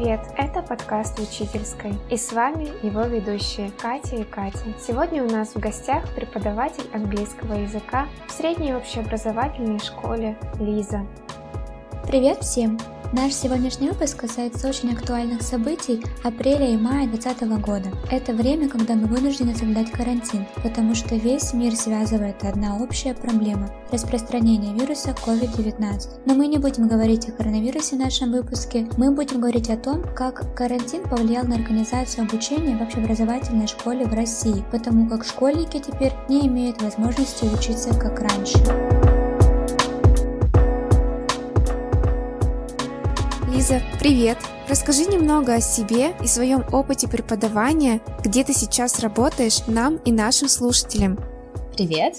привет! Это подкаст «Учительской» и с вами его ведущие Катя и Катя. Сегодня у нас в гостях преподаватель английского языка в средней общеобразовательной школе Лиза. Привет всем! Наш сегодняшний выпуск касается очень актуальных событий апреля и мая 2020 года. Это время, когда мы вынуждены соблюдать карантин, потому что весь мир связывает одна общая проблема – распространение вируса COVID-19. Но мы не будем говорить о коронавирусе в нашем выпуске, мы будем говорить о том, как карантин повлиял на организацию обучения в общеобразовательной школе в России, потому как школьники теперь не имеют возможности учиться как раньше. Лиза, привет! Расскажи немного о себе и своем опыте преподавания, где ты сейчас работаешь нам и нашим слушателям. Привет!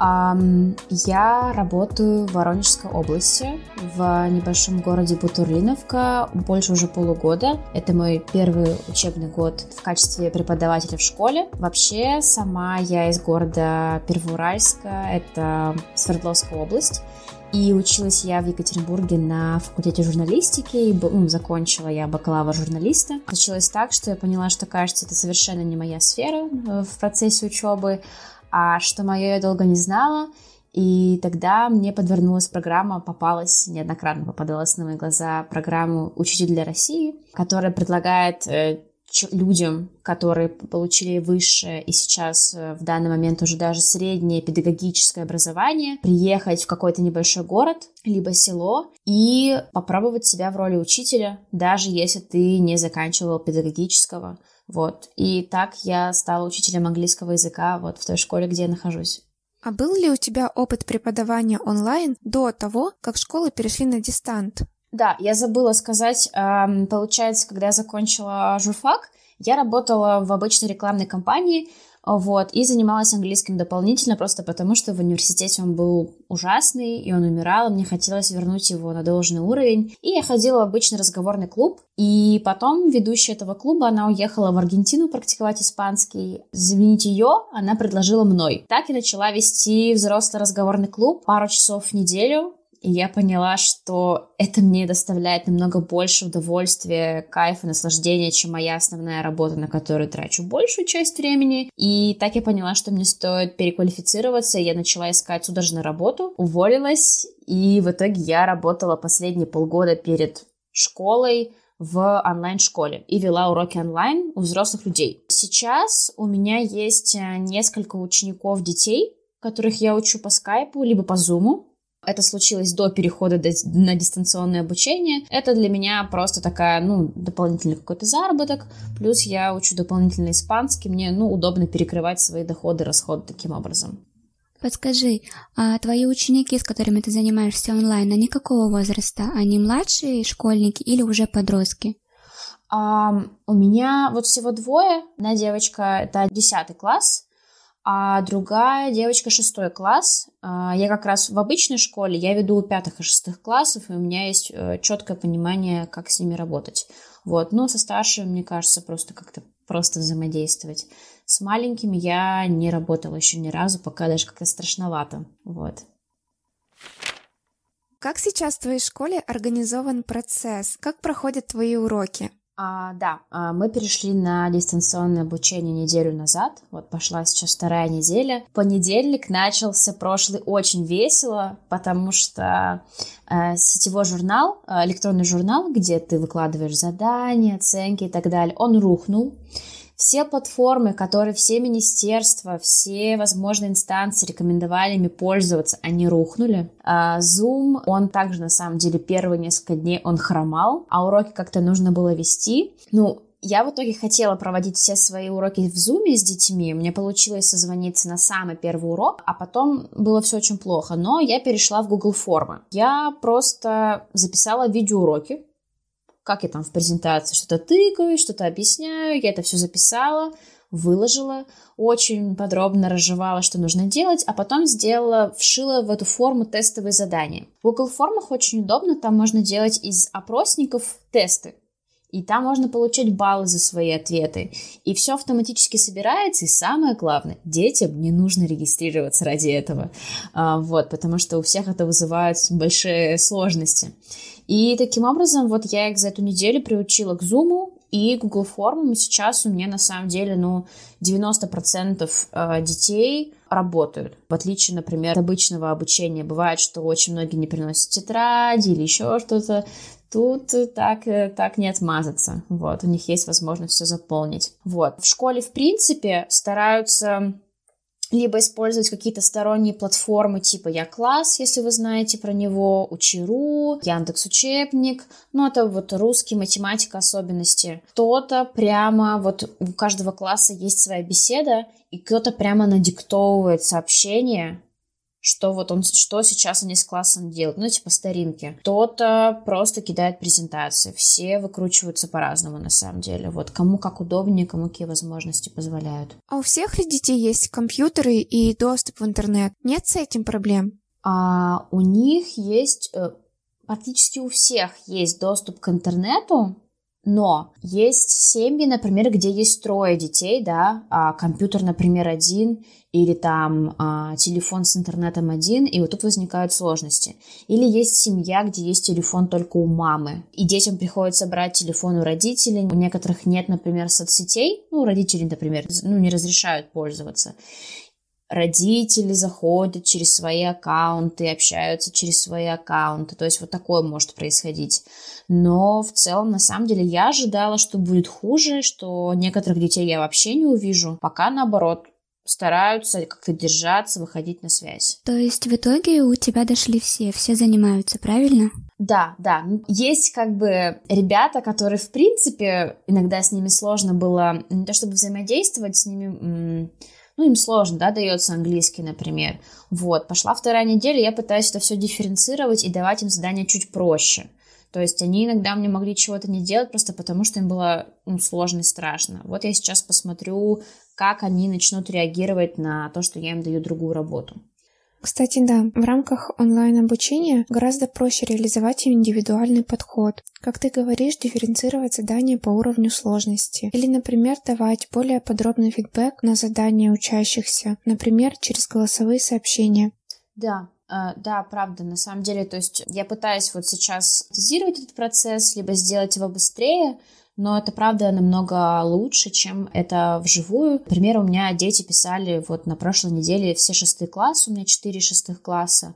Я работаю в Воронежской области, в небольшом городе Бутурлиновка, больше уже полугода. Это мой первый учебный год в качестве преподавателя в школе. Вообще, сама я из города Первоуральска, это Свердловская область. И училась я в Екатеринбурге на факультете журналистики, и ну, закончила я бакалавр журналиста. Случилось так, что я поняла, что, кажется, это совершенно не моя сфера э, в процессе учебы, а что мое я долго не знала. И тогда мне подвернулась программа, попалась, неоднократно попадалась на мои глаза программу «Учитель для России», которая предлагает э, людям, которые получили высшее и сейчас э, в данный момент уже даже среднее педагогическое образование, приехать в какой-то небольшой город, либо село и попробовать себя в роли учителя, даже если ты не заканчивал педагогического. Вот. И так я стала учителем английского языка вот в той школе, где я нахожусь. А был ли у тебя опыт преподавания онлайн до того, как школы перешли на дистант? Да, я забыла сказать, получается, когда я закончила журфак, я работала в обычной рекламной кампании, вот, и занималась английским дополнительно, просто потому что в университете он был ужасный, и он умирал, и мне хотелось вернуть его на должный уровень. И я ходила в обычный разговорный клуб, и потом ведущая этого клуба, она уехала в Аргентину практиковать испанский. Заменить ее она предложила мной. Так я начала вести взрослый разговорный клуб пару часов в неделю, и я поняла, что это мне доставляет намного больше удовольствия, кайфа, наслаждения, чем моя основная работа, на которую трачу большую часть времени. И так я поняла, что мне стоит переквалифицироваться, я начала искать на работу, уволилась, и в итоге я работала последние полгода перед школой в онлайн-школе и вела уроки онлайн у взрослых людей. Сейчас у меня есть э, несколько учеников детей, которых я учу по скайпу, либо по зуму. Это случилось до перехода на дистанционное обучение. Это для меня просто такая, ну, дополнительный какой-то заработок. Плюс я учу дополнительно испанский. Мне, ну, удобно перекрывать свои доходы, расходы таким образом. Подскажи, а твои ученики, с которыми ты занимаешься онлайн, они какого возраста? Они младшие школьники или уже подростки? Um, у меня вот всего двое. Одна девочка, это 10 класс, а другая девочка шестой класс. А, я как раз в обычной школе, я веду пятых и шестых классов, и у меня есть э, четкое понимание, как с ними работать. Вот, но со старшими, мне кажется, просто как-то просто взаимодействовать. С маленькими я не работала еще ни разу, пока даже как-то страшновато. Вот. Как сейчас в твоей школе организован процесс? Как проходят твои уроки? А, да, а, мы перешли на дистанционное обучение неделю назад. Вот пошла сейчас вторая неделя. Понедельник начался прошлый очень весело, потому что э, сетевой журнал, э, электронный журнал, где ты выкладываешь задания, оценки и так далее, он рухнул. Все платформы, которые все министерства, все возможные инстанции рекомендовали ими пользоваться, они рухнули. А Zoom, он также на самом деле первые несколько дней он хромал, а уроки как-то нужно было вести. Ну, я в итоге хотела проводить все свои уроки в Zoom с детьми. Мне получилось созвониться на самый первый урок, а потом было все очень плохо. Но я перешла в Google формы. Я просто записала видеоуроки, как я там в презентации что-то тыкаю, что-то объясняю, я это все записала, выложила, очень подробно разжевала, что нужно делать, а потом сделала, вшила в эту форму тестовые задания. В Google формах очень удобно, там можно делать из опросников тесты. И там можно получать баллы за свои ответы. И все автоматически собирается. И самое главное, детям не нужно регистрироваться ради этого. А, вот, потому что у всех это вызывает большие сложности. И таким образом, вот я их за эту неделю приучила к Zoom и Google формам, сейчас у меня на самом деле, ну, 90% э, детей работают. В отличие, например, от обычного обучения. Бывает, что очень многие не приносят тетради или еще что-то. Тут так, э, так не отмазаться. Вот, у них есть возможность все заполнить. Вот. В школе, в принципе, стараются либо использовать какие-то сторонние платформы типа Я класс, если вы знаете про него, Учиру, Яндекс Учебник, ну это вот русский, математика особенности. Кто-то прямо, вот у каждого класса есть своя беседа, и кто-то прямо надиктовывает сообщение, что вот он, что сейчас они с классом делают, ну, типа старинки. Кто-то просто кидает презентации, все выкручиваются по-разному, на самом деле. Вот кому как удобнее, кому какие возможности позволяют. А у всех ли детей есть компьютеры и доступ в интернет? Нет с этим проблем? А у них есть, э, практически у всех есть доступ к интернету, но есть семьи, например, где есть трое детей, да, а компьютер, например, один, или там а, телефон с интернетом один, и вот тут возникают сложности. Или есть семья, где есть телефон только у мамы, и детям приходится брать телефон у родителей. У некоторых нет, например, соцсетей, ну, родители, например, ну, не разрешают пользоваться родители заходят через свои аккаунты, общаются через свои аккаунты. То есть вот такое может происходить. Но в целом, на самом деле, я ожидала, что будет хуже, что некоторых детей я вообще не увижу. Пока наоборот, стараются как-то держаться, выходить на связь. То есть в итоге у тебя дошли все, все занимаются, правильно? Да, да. Есть как бы ребята, которые, в принципе, иногда с ними сложно было не то чтобы взаимодействовать с ними, ну, им сложно, да, дается английский, например. Вот, пошла вторая неделя, я пытаюсь это все дифференцировать и давать им задания чуть проще. То есть они иногда мне могли чего-то не делать просто потому, что им было ну, сложно и страшно. Вот я сейчас посмотрю, как они начнут реагировать на то, что я им даю другую работу. Кстати, да, в рамках онлайн-обучения гораздо проще реализовать индивидуальный подход. Как ты говоришь, дифференцировать задания по уровню сложности. Или, например, давать более подробный фидбэк на задания учащихся, например, через голосовые сообщения. Да, Uh, да, правда, на самом деле, то есть я пытаюсь вот сейчас тезировать этот процесс, либо сделать его быстрее, но это правда намного лучше, чем это вживую. Например, у меня дети писали вот на прошлой неделе все шестые классы, у меня четыре шестых класса,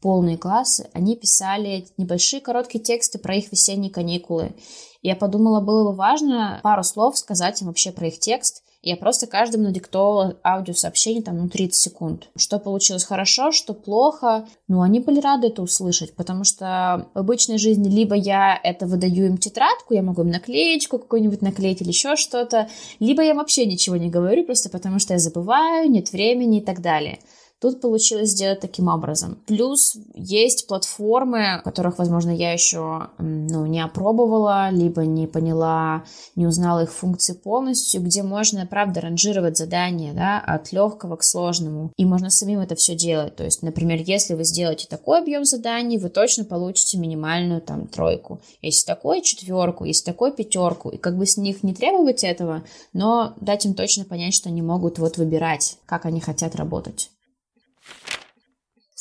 полные классы, они писали небольшие короткие тексты про их весенние каникулы. Я подумала, было бы важно пару слов сказать им вообще про их текст, я просто каждому надиктовала аудиосообщение там, ну, 30 секунд. Что получилось хорошо, что плохо. Ну, они были рады это услышать, потому что в обычной жизни либо я это выдаю им тетрадку, я могу им наклеечку какую-нибудь наклеить или еще что-то, либо я вообще ничего не говорю, просто потому что я забываю, нет времени и так далее. Тут получилось сделать таким образом. Плюс есть платформы, которых, возможно, я еще ну, не опробовала, либо не поняла, не узнала их функции полностью, где можно, правда, ранжировать задания да, от легкого к сложному. И можно самим это все делать. То есть, например, если вы сделаете такой объем заданий, вы точно получите минимальную там тройку. Если такой четверку, если такой пятерку. И как бы с них не требовать этого, но дать им точно понять, что они могут вот выбирать, как они хотят работать.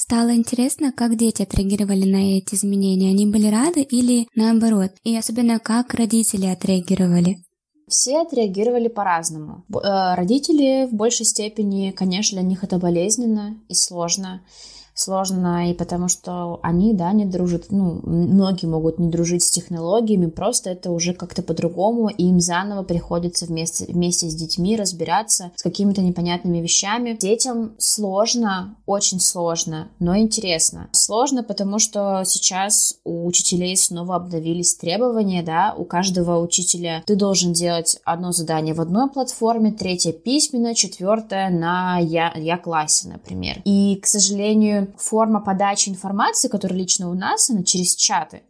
Стало интересно, как дети отреагировали на эти изменения. Они были рады или наоборот? И особенно, как родители отреагировали? Все отреагировали по-разному. Э, родители в большей степени, конечно, для них это болезненно и сложно сложно, и потому что они, да, не дружат, ну, многие могут не дружить с технологиями, просто это уже как-то по-другому, и им заново приходится вместе, вместе с детьми разбираться с какими-то непонятными вещами. Детям сложно, очень сложно, но интересно. Сложно, потому что сейчас у учителей снова обновились требования, да, у каждого учителя ты должен делать одно задание в одной платформе, третье письменно, четвертое на я, я классе, например. И, к сожалению, форма подачи информации, которая лично у нас, она через чаты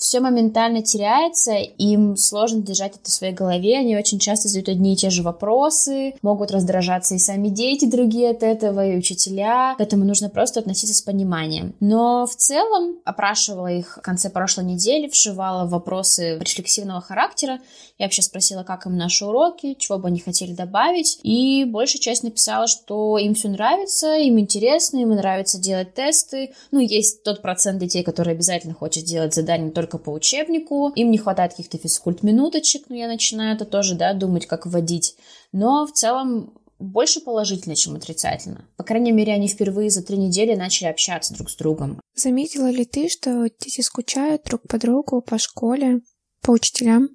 все моментально теряется, им сложно держать это в своей голове, они очень часто задают одни и те же вопросы, могут раздражаться и сами дети другие от этого, и учителя, к этому нужно просто относиться с пониманием. Но в целом опрашивала их в конце прошлой недели, вшивала вопросы рефлексивного характера, я вообще спросила, как им наши уроки, чего бы они хотели добавить, и большая часть написала, что им все нравится, им интересно, им нравится делать тесты, ну, есть тот процент детей, которые обязательно хочет делать задания только только по учебнику, им не хватает каких-то физкульт-минуточек, но я начинаю это тоже, да, думать, как вводить. Но в целом больше положительно, чем отрицательно. По крайней мере, они впервые за три недели начали общаться друг с другом. Заметила ли ты, что дети скучают друг по другу, по школе, по учителям?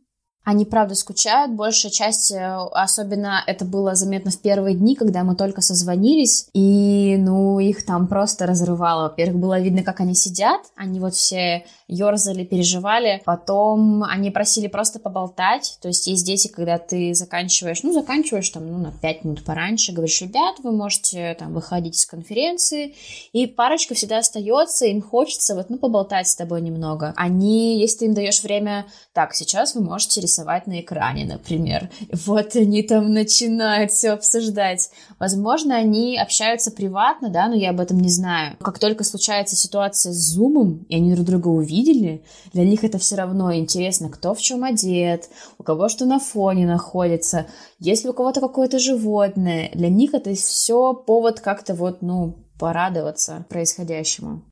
Они, правда, скучают. Большая часть, э, особенно это было заметно в первые дни, когда мы только созвонились, и, ну, их там просто разрывало. Во-первых, было видно, как они сидят, они вот все ерзали, переживали. Потом они просили просто поболтать. То есть есть дети, когда ты заканчиваешь, ну, заканчиваешь там, ну, на 5 минут пораньше, говоришь, ребят, вы можете там выходить из конференции. И парочка всегда остается, им хочется вот, ну, поболтать с тобой немного. Они, если ты им даешь время, так, сейчас вы можете рисовать на экране, например. Вот они там начинают все обсуждать. Возможно, они общаются приватно, да, но я об этом не знаю. Как только случается ситуация с зумом, и они друг друга увидят, видели, для них это все равно интересно, кто в чем одет, у кого что на фоне находится, если у кого-то какое-то животное. Для них это все повод как-то вот, ну, порадоваться происходящему.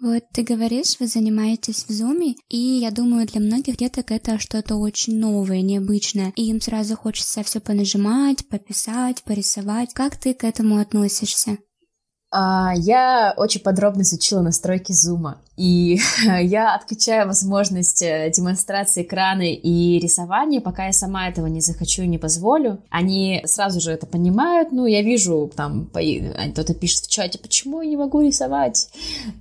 Вот ты говоришь, вы занимаетесь в зуме, и я думаю, для многих деток это что-то очень новое, необычное, и им сразу хочется все понажимать, пописать, порисовать. Как ты к этому относишься? А, я очень подробно изучила настройки зума, и я отключаю возможность э, демонстрации экрана и рисования, пока я сама этого не захочу и не позволю. Они сразу же это понимают, ну, я вижу, там, кто-то пишет в чате, почему я не могу рисовать?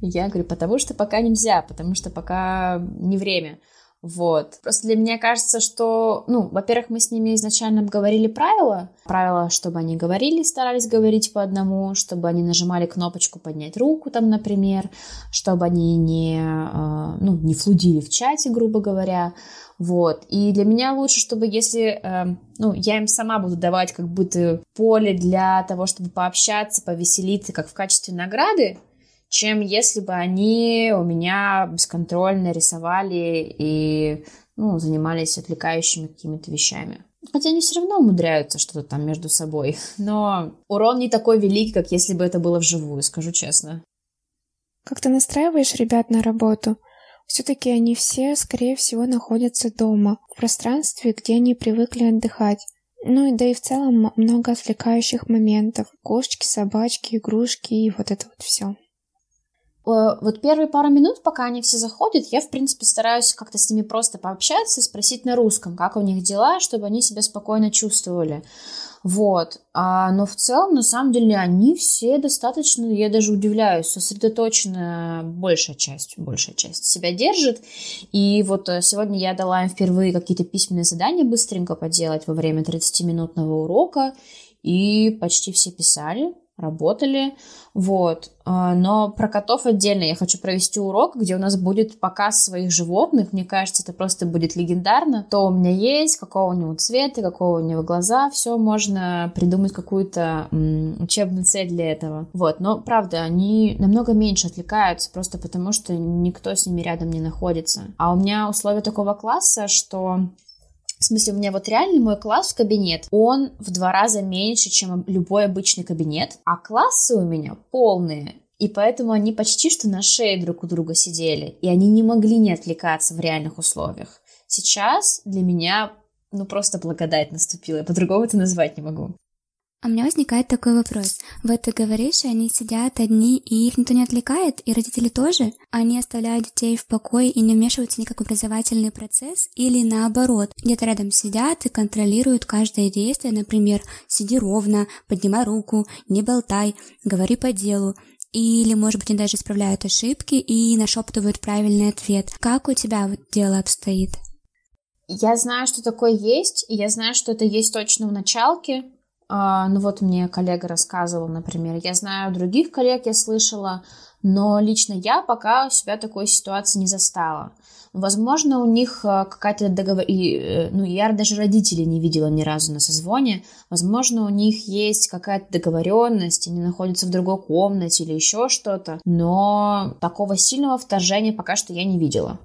Я говорю, потому что пока нельзя, потому что пока не время. Вот. Просто для меня кажется, что, ну, во-первых, мы с ними изначально обговорили правила. Правила, чтобы они говорили, старались говорить по одному, чтобы они нажимали кнопочку поднять руку, там, например, чтобы они не, э, ну, не флудили в чате, грубо говоря. Вот. И для меня лучше, чтобы если, э, ну, я им сама буду давать как будто поле для того, чтобы пообщаться, повеселиться, как в качестве награды, чем если бы они у меня бесконтрольно рисовали и ну, занимались отвлекающими какими-то вещами. Хотя они все равно умудряются что-то там между собой. Но урон не такой великий, как если бы это было вживую, скажу честно. Как ты настраиваешь ребят на работу? Все-таки они все, скорее всего, находятся дома, в пространстве, где они привыкли отдыхать. Ну и да и в целом много отвлекающих моментов. Кошечки, собачки, игрушки и вот это вот все. Э, вот первые пару минут, пока они все заходят, я, в принципе, стараюсь как-то с ними просто пообщаться и спросить на русском, как у них дела, чтобы они себя спокойно чувствовали. Вот. А, но в целом, на самом деле, они все достаточно, я даже удивляюсь, сосредоточена большая часть, большая часть себя держит. И вот э, сегодня я дала им впервые какие-то письменные задания быстренько поделать во время 30-минутного урока, и почти все писали работали, вот. А, но про котов отдельно я хочу провести урок, где у нас будет показ своих животных. Мне кажется, это просто будет легендарно. То у меня есть, какого у него цвета, какого у него глаза, все можно придумать какую-то учебную цель для этого. Вот. Но правда, они намного меньше отвлекаются, просто потому что никто с ними рядом не находится. А у меня условия такого класса, что в смысле, у меня вот реально мой класс в кабинет, он в два раза меньше, чем любой обычный кабинет, а классы у меня полные. И поэтому они почти что на шее друг у друга сидели, и они не могли не отвлекаться в реальных условиях. Сейчас для меня ну просто благодать наступила, я по-другому это назвать не могу. А у меня возникает такой вопрос. Вот ты говоришь, они сидят одни, и их никто не отвлекает, и родители тоже? Они оставляют детей в покое и не вмешиваются никак в образовательный процесс? Или наоборот, где-то рядом сидят и контролируют каждое действие, например, сиди ровно, поднимай руку, не болтай, говори по делу. Или, может быть, они даже исправляют ошибки и нашептывают правильный ответ. Как у тебя вот дело обстоит? Я знаю, что такое есть, и я знаю, что это есть точно в началке, ну вот мне коллега рассказывал, например. Я знаю других коллег, я слышала, но лично я пока у себя такой ситуации не застала. Возможно, у них а, какая-то договор... Э, ну, я даже родителей не видела ни разу на созвоне. Возможно, у них есть какая-то договоренность, они находятся в другой комнате или еще что-то. Но такого сильного вторжения пока что я не видела.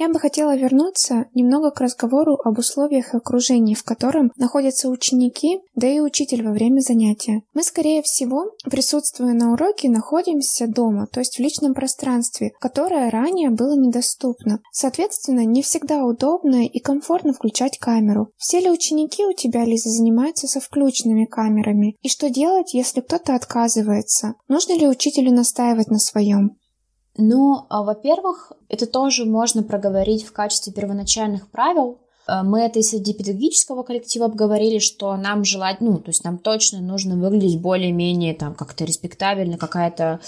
Я бы хотела вернуться немного к разговору об условиях и окружении, в котором находятся ученики, да и учитель во время занятия. Мы, скорее всего, присутствуя на уроке, находимся дома, то есть в личном пространстве, которое ранее было недоступно. Соответственно, не всегда удобно и комфортно включать камеру. Все ли ученики у тебя, Лиза, занимаются со включенными камерами? И что делать, если кто-то отказывается? Нужно ли учителю настаивать на своем? Ну, а, во-первых, это тоже можно проговорить в качестве первоначальных правил. А, мы это и среди педагогического коллектива обговорили, что нам желать, ну, то есть нам точно нужно выглядеть более-менее там как-то респектабельно, какая-то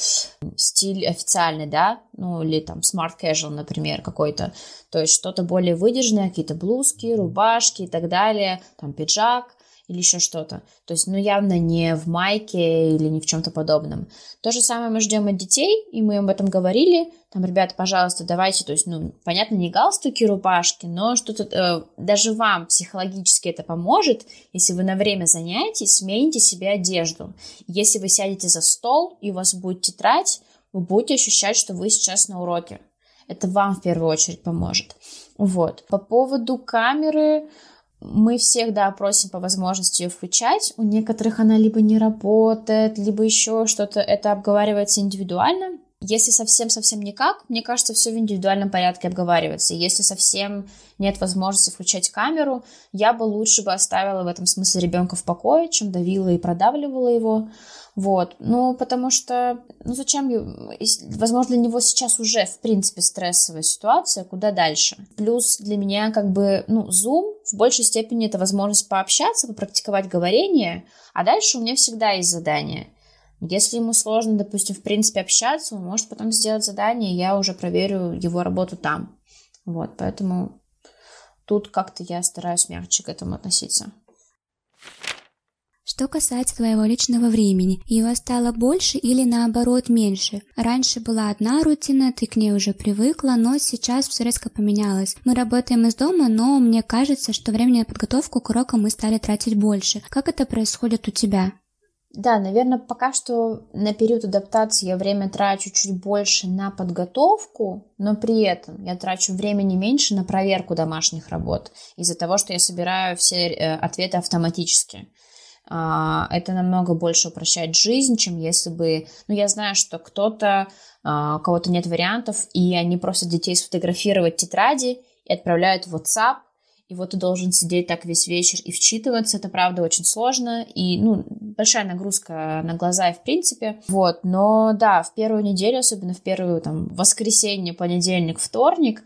стиль официальный, да, ну, или там smart casual, например, какой-то, то есть что-то более выдержанное, какие-то блузки, рубашки и так далее, там пиджак, или еще что-то. То есть, ну, явно не в майке или не в чем-то подобном. То же самое мы ждем от детей, и мы об этом говорили. Там, ребята, пожалуйста, давайте, то есть, ну, понятно, не галстуки, рубашки, но что-то, э, даже вам психологически это поможет, если вы на время занятий смените себе одежду. Если вы сядете за стол, и у вас будет тетрадь, вы будете ощущать, что вы сейчас на уроке. Это вам в первую очередь поможет. Вот. По поводу камеры, мы всех, да, просим по возможности ее включать. У некоторых она либо не работает, либо еще что-то. Это обговаривается индивидуально. Если совсем-совсем никак, мне кажется, все в индивидуальном порядке обговаривается. Если совсем нет возможности включать камеру, я бы лучше бы оставила в этом смысле ребенка в покое, чем давила и продавливала его. Вот, ну, потому что, ну, зачем, возможно, для него сейчас уже, в принципе, стрессовая ситуация, куда дальше? Плюс для меня, как бы, ну, Zoom в большей степени это возможность пообщаться, попрактиковать говорение, а дальше у меня всегда есть задание. Если ему сложно, допустим, в принципе, общаться, он может потом сделать задание, и я уже проверю его работу там. Вот, поэтому тут как-то я стараюсь мягче к этому относиться. Что касается твоего личного времени, его стало больше или наоборот меньше? Раньше была одна рутина, ты к ней уже привыкла, но сейчас все резко поменялось. Мы работаем из дома, но мне кажется, что времени на подготовку к урокам мы стали тратить больше. Как это происходит у тебя? Да, наверное, пока что на период адаптации я время трачу чуть больше на подготовку, но при этом я трачу времени меньше на проверку домашних работ из-за того, что я собираю все э, ответы автоматически. А, это намного больше упрощает жизнь, чем если бы... Ну, я знаю, что кто-то, а, у кого-то нет вариантов, и они просят детей сфотографировать тетради и отправляют в WhatsApp, и вот ты должен сидеть так весь вечер и вчитываться, это правда очень сложно, и, ну, большая нагрузка на глаза и в принципе, вот, но да, в первую неделю, особенно в первую, там, воскресенье, понедельник, вторник,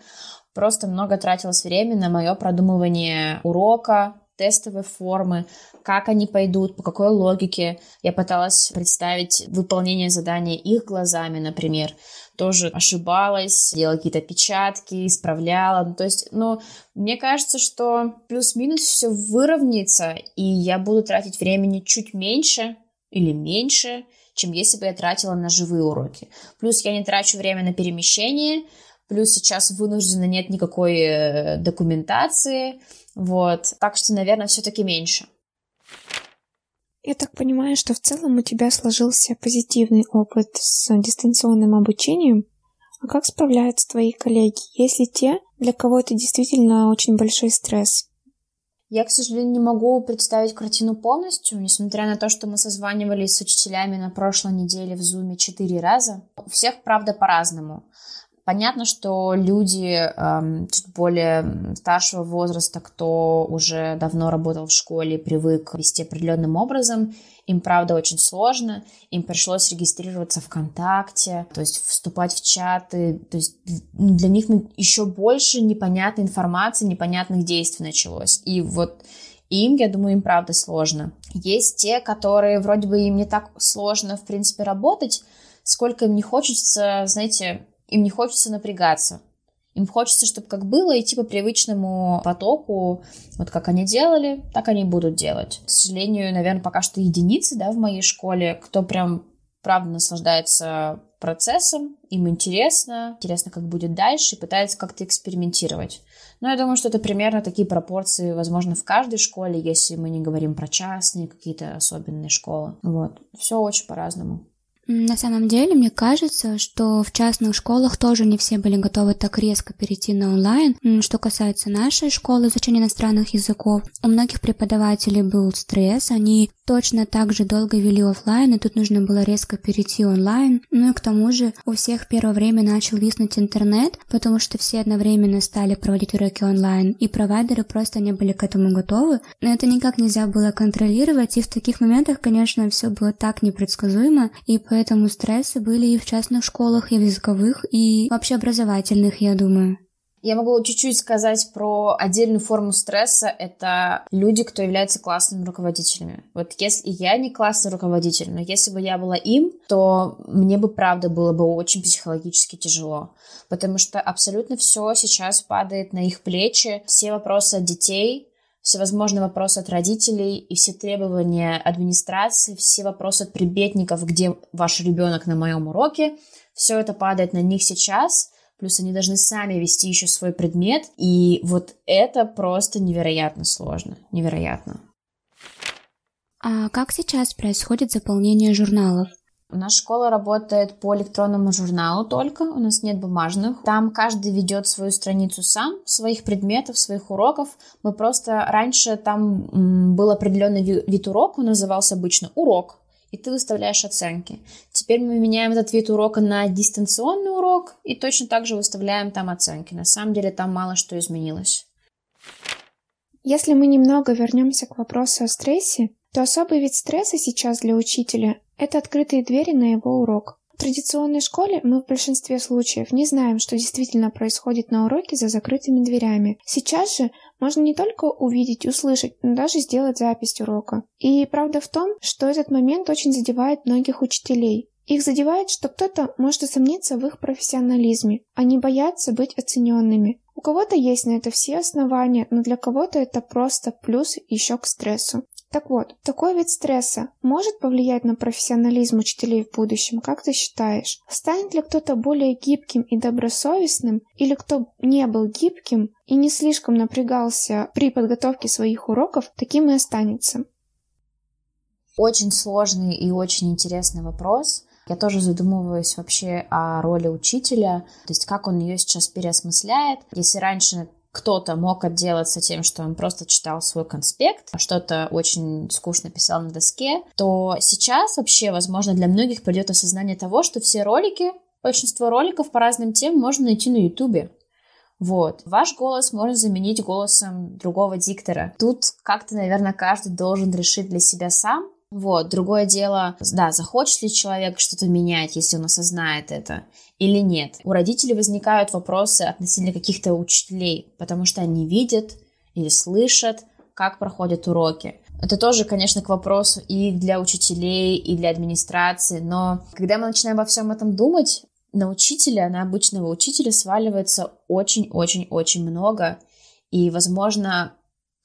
просто много тратилось времени на мое продумывание урока, тестовые формы, как они пойдут, по какой логике. Я пыталась представить выполнение задания их глазами, например. Тоже ошибалась, делала какие-то печатки, исправляла. Ну, то есть, ну, мне кажется, что плюс-минус все выровняется, и я буду тратить времени чуть меньше или меньше, чем если бы я тратила на живые уроки. Плюс я не трачу время на перемещение, плюс сейчас вынуждена нет никакой э, документации, вот. Так что, наверное, все-таки меньше. Я так понимаю, что в целом у тебя сложился позитивный опыт с дистанционным обучением. А как справляются твои коллеги? Есть ли те, для кого это действительно очень большой стресс? Я, к сожалению, не могу представить картину полностью, несмотря на то, что мы созванивались с учителями на прошлой неделе в Зуме четыре раза. У всех, правда, по-разному. Понятно, что люди эм, чуть более старшего возраста, кто уже давно работал в школе, привык вести определенным образом, им, правда, очень сложно. Им пришлось регистрироваться ВКонтакте, то есть вступать в чаты. То есть ну, для них еще больше непонятной информации, непонятных действий началось. И вот им, я думаю, им правда сложно. Есть те, которые вроде бы им не так сложно, в принципе, работать, сколько им не хочется, знаете, им не хочется напрягаться. Им хочется, чтобы как было, идти по привычному потоку, вот как они делали, так они будут делать. К сожалению, наверное, пока что единицы, да, в моей школе, кто прям правда наслаждается процессом, им интересно, интересно, как будет дальше, и пытается как-то экспериментировать. Но я думаю, что это примерно такие пропорции, возможно, в каждой школе, если мы не говорим про частные какие-то особенные школы. Вот. Все очень по-разному. На самом деле, мне кажется, что в частных школах тоже не все были готовы так резко перейти на онлайн. Что касается нашей школы изучения иностранных языков, у многих преподавателей был стресс, они точно так же долго вели офлайн, и тут нужно было резко перейти онлайн. Ну и к тому же у всех первое время начал виснуть интернет, потому что все одновременно стали проводить уроки онлайн, и провайдеры просто не были к этому готовы. Но это никак нельзя было контролировать, и в таких моментах, конечно, все было так непредсказуемо, и по Поэтому стрессы были и в частных школах, и в языковых, и вообще образовательных, я думаю. Я могу чуть-чуть сказать про отдельную форму стресса. Это люди, кто является классными руководителями. Вот если я не классный руководитель, но если бы я была им, то мне бы правда было бы очень психологически тяжело. Потому что абсолютно все сейчас падает на их плечи. Все вопросы от детей, всевозможные вопросы от родителей и все требования администрации, все вопросы от прибетников, где ваш ребенок на моем уроке, все это падает на них сейчас, плюс они должны сами вести еще свой предмет, и вот это просто невероятно сложно, невероятно. А как сейчас происходит заполнение журналов? У нас школа работает по электронному журналу только, у нас нет бумажных. Там каждый ведет свою страницу сам, своих предметов, своих уроков. Мы просто раньше там был определенный вид урока, он назывался обычно урок, и ты выставляешь оценки. Теперь мы меняем этот вид урока на дистанционный урок и точно так же выставляем там оценки. На самом деле там мало что изменилось. Если мы немного вернемся к вопросу о стрессе, то особый вид стресса сейчас для учителя – это открытые двери на его урок. В традиционной школе мы в большинстве случаев не знаем, что действительно происходит на уроке за закрытыми дверями. Сейчас же можно не только увидеть, услышать, но даже сделать запись урока. И правда в том, что этот момент очень задевает многих учителей. Их задевает, что кто-то может усомниться в их профессионализме. Они боятся быть оцененными. У кого-то есть на это все основания, но для кого-то это просто плюс еще к стрессу. Так вот, такой вид стресса может повлиять на профессионализм учителей в будущем, как ты считаешь? Станет ли кто-то более гибким и добросовестным, или кто не был гибким и не слишком напрягался при подготовке своих уроков, таким и останется? Очень сложный и очень интересный вопрос. Я тоже задумываюсь вообще о роли учителя, то есть как он ее сейчас переосмысляет. Если раньше кто-то мог отделаться тем, что он просто читал свой конспект, что-то очень скучно писал на доске, то сейчас вообще, возможно, для многих придет осознание того, что все ролики, большинство роликов по разным темам можно найти на ютубе. Вот. Ваш голос можно заменить голосом другого диктора. Тут как-то, наверное, каждый должен решить для себя сам, вот, другое дело, да, захочет ли человек что-то менять, если он осознает это, или нет. У родителей возникают вопросы относительно каких-то учителей, потому что они видят или слышат, как проходят уроки. Это тоже, конечно, к вопросу и для учителей, и для администрации, но когда мы начинаем во всем этом думать, на учителя, на обычного учителя сваливается очень-очень-очень много, и, возможно,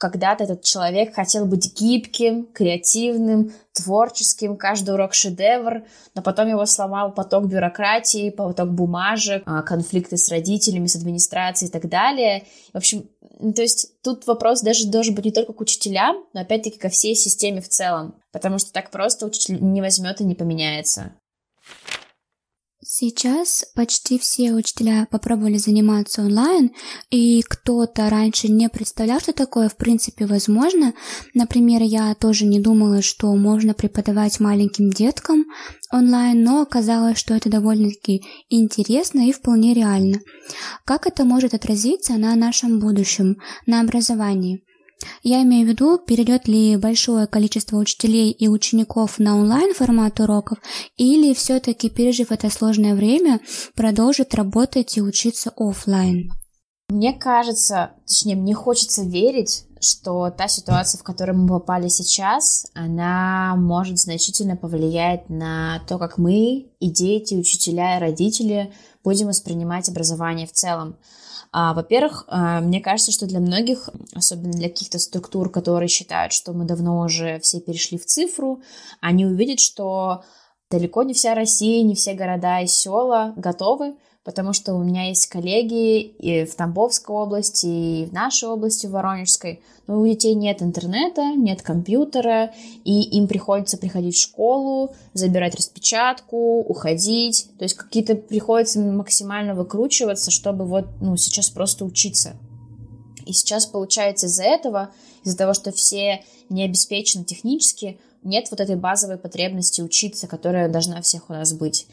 когда-то этот человек хотел быть гибким, креативным, творческим, каждый урок шедевр, но потом его сломал поток бюрократии, поток бумажек, а, конфликты с родителями, с администрацией и так далее. В общем, то есть тут вопрос даже должен быть не только к учителям, но опять-таки ко всей системе в целом, потому что так просто учитель не возьмет и не поменяется. Сейчас почти все учителя попробовали заниматься онлайн, и кто-то раньше не представлял, что такое в принципе возможно. Например, я тоже не думала, что можно преподавать маленьким деткам онлайн, но оказалось, что это довольно-таки интересно и вполне реально. Как это может отразиться на нашем будущем, на образовании? Я имею в виду, перейдет ли большое количество учителей и учеников на онлайн формат уроков, или все-таки, пережив это сложное время, продолжит работать и учиться офлайн. Мне кажется, точнее, мне хочется верить, что та ситуация, в которой мы попали сейчас, она может значительно повлиять на то, как мы, и дети, и учителя, и родители будем воспринимать образование в целом. А, во-первых, а, мне кажется, что для многих, особенно для каких-то структур, которые считают, что мы давно уже все перешли в цифру, они увидят, что Далеко не вся Россия, не все города и села готовы, потому что у меня есть коллеги и в Тамбовской области, и в нашей области, в Воронежской, но у детей нет интернета, нет компьютера, и им приходится приходить в школу, забирать распечатку, уходить, то есть какие-то приходится максимально выкручиваться, чтобы вот, ну, сейчас просто учиться. И сейчас получается из-за этого, из-за того, что все не обеспечены технически, нет вот этой базовой потребности учиться, которая должна всех у нас быть.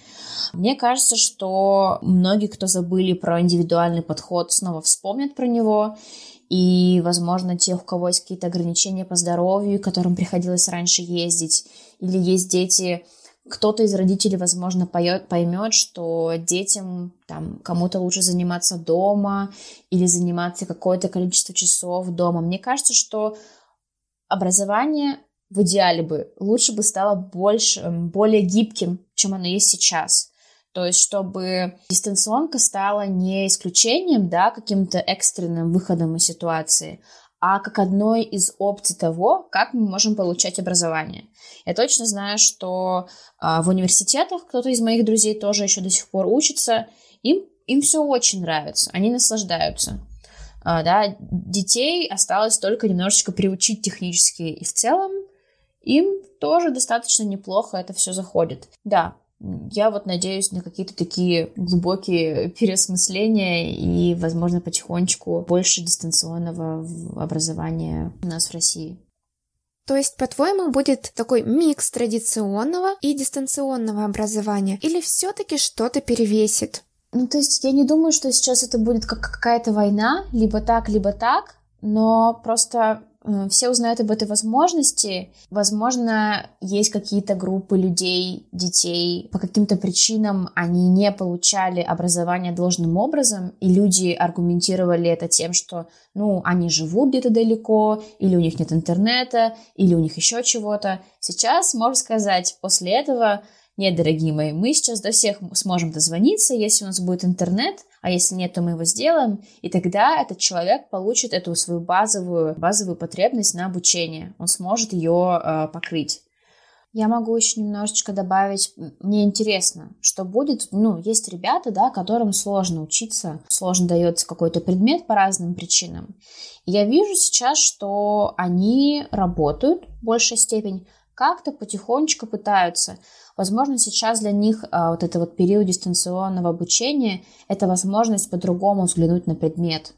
Мне кажется, что многие, кто забыли про индивидуальный подход, снова вспомнят про него. И, возможно, те, у кого есть какие-то ограничения по здоровью, которым приходилось раньше ездить, или есть дети, кто-то из родителей, возможно, поет, поймет, что детям, там, кому-то лучше заниматься дома или заниматься какое-то количество часов дома. Мне кажется, что образование в идеале бы лучше бы стало больше, более гибким, чем оно есть сейчас. То есть, чтобы дистанционка стала не исключением, да, каким-то экстренным выходом из ситуации, а как одной из опций того, как мы можем получать образование. Я точно знаю, что а, в университетах кто-то из моих друзей тоже еще до сих пор учится, им, им все очень нравится, они наслаждаются. А, да, детей осталось только немножечко приучить технически, и в целом им тоже достаточно неплохо это все заходит. Да, я вот надеюсь на какие-то такие глубокие переосмысления и, возможно, потихонечку больше дистанционного образования у нас в России. То есть, по-твоему, будет такой микс традиционного и дистанционного образования? Или все-таки что-то перевесит? Ну, то есть, я не думаю, что сейчас это будет как какая-то война, либо так, либо так, но просто все узнают об этой возможности. Возможно, есть какие-то группы людей, детей, по каким-то причинам они не получали образование должным образом, и люди аргументировали это тем, что, ну, они живут где-то далеко, или у них нет интернета, или у них еще чего-то. Сейчас, можно сказать, после этого нет, дорогие мои, мы сейчас до всех сможем дозвониться, если у нас будет интернет, а если нет, то мы его сделаем, и тогда этот человек получит эту свою базовую, базовую потребность на обучение, он сможет ее э, покрыть. Я могу еще немножечко добавить, мне интересно, что будет, ну, есть ребята, да, которым сложно учиться, сложно дается какой-то предмет по разным причинам. Я вижу сейчас, что они работают в большей степени, как-то потихонечку пытаются. Возможно, сейчас для них а, вот это вот период дистанционного обучения – это возможность по-другому взглянуть на предмет.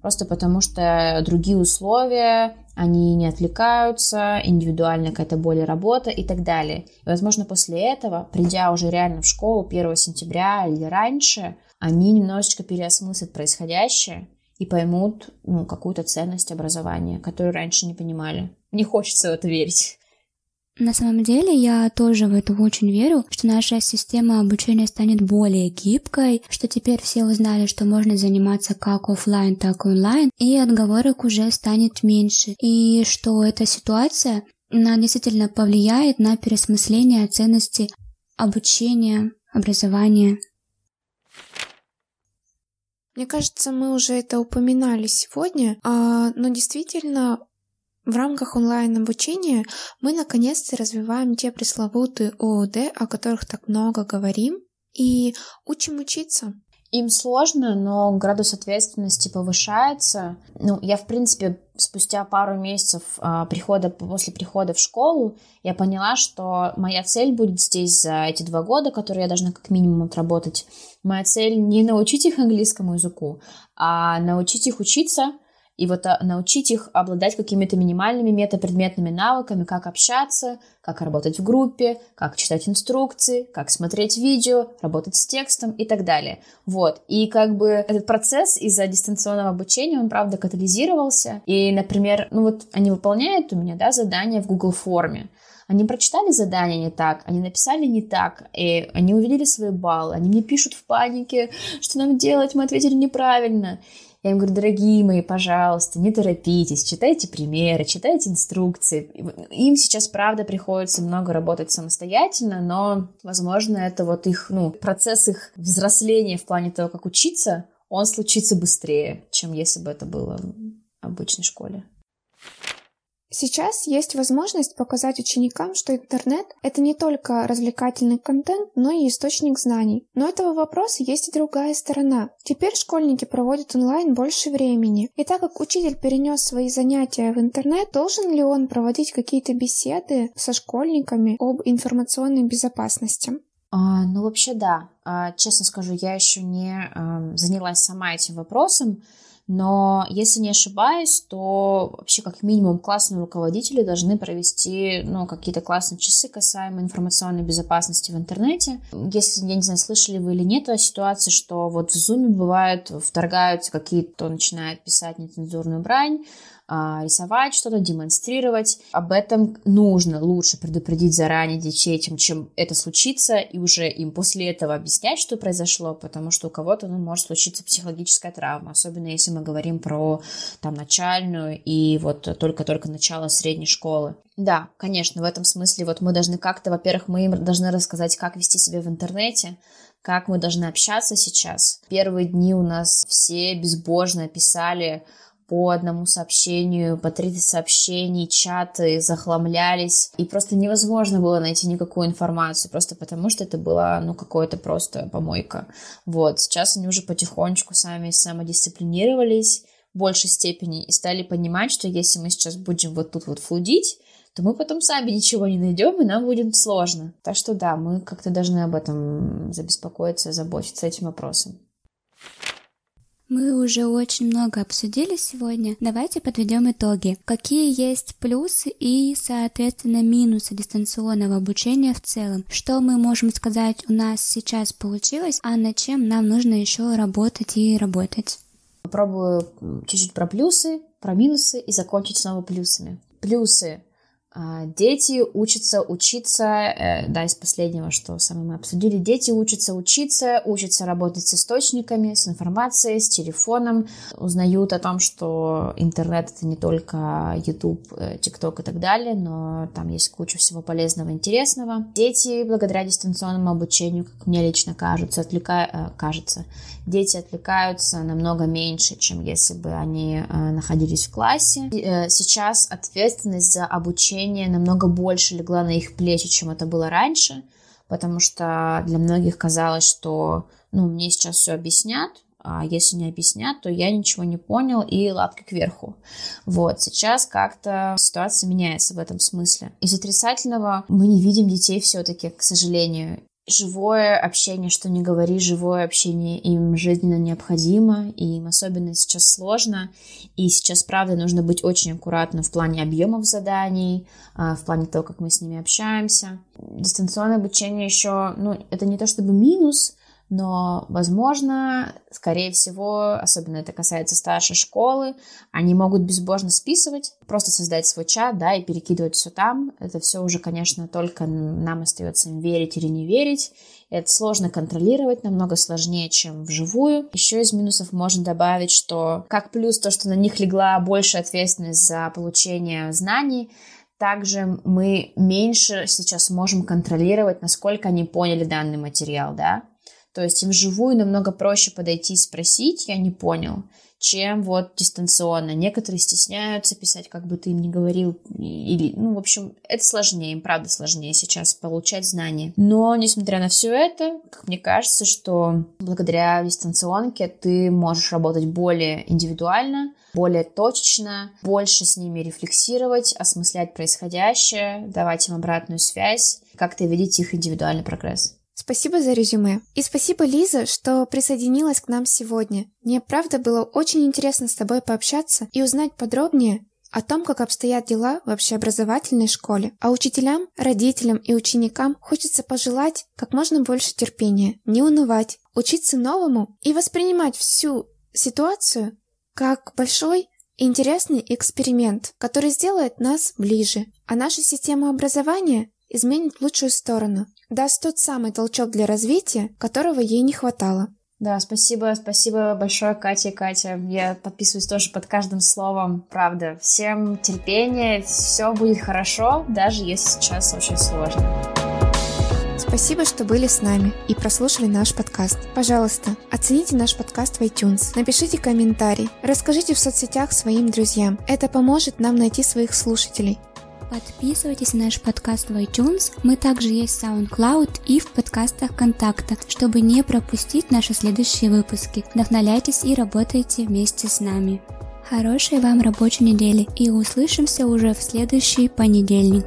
Просто потому что другие условия, они не отвлекаются, индивидуальная какая-то более работа и так далее. И, возможно, после этого, придя уже реально в школу 1 сентября или раньше, они немножечко переосмыслят происходящее и поймут ну, какую-то ценность образования, которую раньше не понимали. Не хочется в это верить. На самом деле я тоже в это очень верю, что наша система обучения станет более гибкой, что теперь все узнали, что можно заниматься как офлайн, так и онлайн, и отговорок уже станет меньше, и что эта ситуация она действительно повлияет на переосмысление ценности обучения, образования. Мне кажется, мы уже это упоминали сегодня, а, но действительно в рамках онлайн-обучения мы наконец-то развиваем те пресловутые ООД, о которых так много говорим, и учим учиться. Им сложно, но градус ответственности повышается. Ну, я, в принципе, спустя пару месяцев а, прихода, после прихода в школу, я поняла, что моя цель будет здесь за эти два года, которые я должна как минимум отработать. Моя цель не научить их английскому языку, а научить их учиться — и вот а, научить их обладать какими-то минимальными метапредметными навыками, как общаться, как работать в группе, как читать инструкции, как смотреть видео, работать с текстом и так далее. Вот. И как бы этот процесс из-за дистанционного обучения, он, правда, катализировался. И, например, ну вот они выполняют у меня, да, задания в Google форме. Они прочитали задание не так, они написали не так, и они увидели свои баллы, они мне пишут в панике, что нам делать, мы ответили неправильно. Я им говорю, дорогие мои, пожалуйста, не торопитесь, читайте примеры, читайте инструкции. Им сейчас, правда, приходится много работать самостоятельно, но, возможно, это вот их, ну, процесс их взросления в плане того, как учиться, он случится быстрее, чем если бы это было в обычной школе. Сейчас есть возможность показать ученикам, что интернет — это не только развлекательный контент, но и источник знаний. Но этого вопроса есть и другая сторона. Теперь школьники проводят онлайн больше времени. И так как учитель перенес свои занятия в интернет, должен ли он проводить какие-то беседы со школьниками об информационной безопасности? А, ну, вообще, да. А, честно скажу, я еще не а, занялась сама этим вопросом, но если не ошибаюсь, то вообще как минимум классные руководители должны провести ну, какие-то классные часы касаемо информационной безопасности в интернете. Если, я не знаю, слышали вы или нет о ситуации, что вот в Zoom бывает, вторгаются какие-то, кто начинает писать нецензурную брань, рисовать что-то, демонстрировать. Об этом нужно лучше предупредить заранее детей, чем, чем это случится, и уже им после этого объяснять, что произошло, потому что у кого-то ну, может случиться психологическая травма, особенно если мы говорим про там начальную и вот только-только начало средней школы. Да, конечно, в этом смысле вот мы должны как-то, во-первых, мы им должны рассказать, как вести себя в интернете, как мы должны общаться сейчас. Первые дни у нас все безбожно писали по одному сообщению, по 30 сообщений, чаты захламлялись, и просто невозможно было найти никакую информацию, просто потому что это была, ну, какое-то просто помойка. Вот, сейчас они уже потихонечку сами самодисциплинировались в большей степени и стали понимать, что если мы сейчас будем вот тут вот флудить, то мы потом сами ничего не найдем, и нам будет сложно. Так что да, мы как-то должны об этом забеспокоиться, заботиться этим вопросом. Мы уже очень много обсудили сегодня. Давайте подведем итоги. Какие есть плюсы и, соответственно, минусы дистанционного обучения в целом? Что мы можем сказать у нас сейчас получилось, а над чем нам нужно еще работать и работать? Попробую чуть-чуть про плюсы, про минусы и закончить снова плюсами. Плюсы дети учатся учиться, э, да, из последнего, что самое мы обсудили, дети учатся учиться, учатся работать с источниками, с информацией, с телефоном, узнают о том, что интернет это не только YouTube, TikTok э, и так далее, но там есть куча всего полезного, интересного. Дети, благодаря дистанционному обучению, как мне лично кажется, отвлека... Э, кажется, дети отвлекаются намного меньше, чем если бы они находились в классе. Сейчас ответственность за обучение обучение намного больше легла на их плечи, чем это было раньше, потому что для многих казалось, что ну, мне сейчас все объяснят, а если не объяснят, то я ничего не понял и лапки кверху. Вот, сейчас как-то ситуация меняется в этом смысле. Из отрицательного мы не видим детей все-таки, к сожалению живое общение, что не говори, живое общение им жизненно необходимо, и им особенно сейчас сложно, и сейчас, правда, нужно быть очень аккуратным в плане объемов заданий, а, в плане того, как мы с ними общаемся. Дистанционное обучение еще, ну, это не то чтобы минус, но, возможно, скорее всего, особенно это касается старшей школы, они могут безбожно списывать, просто создать свой чат, да, и перекидывать все там. Это все уже, конечно, только нам остается им верить или не верить. Это сложно контролировать, намного сложнее, чем вживую. Еще из минусов можно добавить, что как плюс то, что на них легла больше ответственность за получение знаний, также мы меньше сейчас можем контролировать, насколько они поняли данный материал, да. То есть им вживую намного проще подойти и спросить, я не понял, чем вот дистанционно. Некоторые стесняются писать, как бы ты им не говорил. Или, ну, в общем, это сложнее, им правда сложнее сейчас получать знания. Но, несмотря на все это, как мне кажется, что благодаря дистанционке ты можешь работать более индивидуально, более точечно, больше с ними рефлексировать, осмыслять происходящее, давать им обратную связь, как-то видеть их индивидуальный прогресс. Спасибо за резюме. И спасибо, Лиза, что присоединилась к нам сегодня. Мне правда было очень интересно с тобой пообщаться и узнать подробнее о том, как обстоят дела в общеобразовательной школе. А учителям, родителям и ученикам хочется пожелать как можно больше терпения, не унывать, учиться новому и воспринимать всю ситуацию как большой интересный эксперимент, который сделает нас ближе, а наша система образования изменит в лучшую сторону даст тот самый толчок для развития, которого ей не хватало. Да, спасибо, спасибо большое, Катя и Катя. Я подписываюсь тоже под каждым словом, правда. Всем терпения, все будет хорошо, даже если сейчас очень сложно. Спасибо, что были с нами и прослушали наш подкаст. Пожалуйста, оцените наш подкаст в iTunes, напишите комментарий, расскажите в соцсетях своим друзьям. Это поможет нам найти своих слушателей. Подписывайтесь на наш подкаст в iTunes. Мы также есть в SoundCloud и в подкастах Контакта, чтобы не пропустить наши следующие выпуски. Вдохновляйтесь и работайте вместе с нами. Хорошей вам рабочей недели и услышимся уже в следующий понедельник.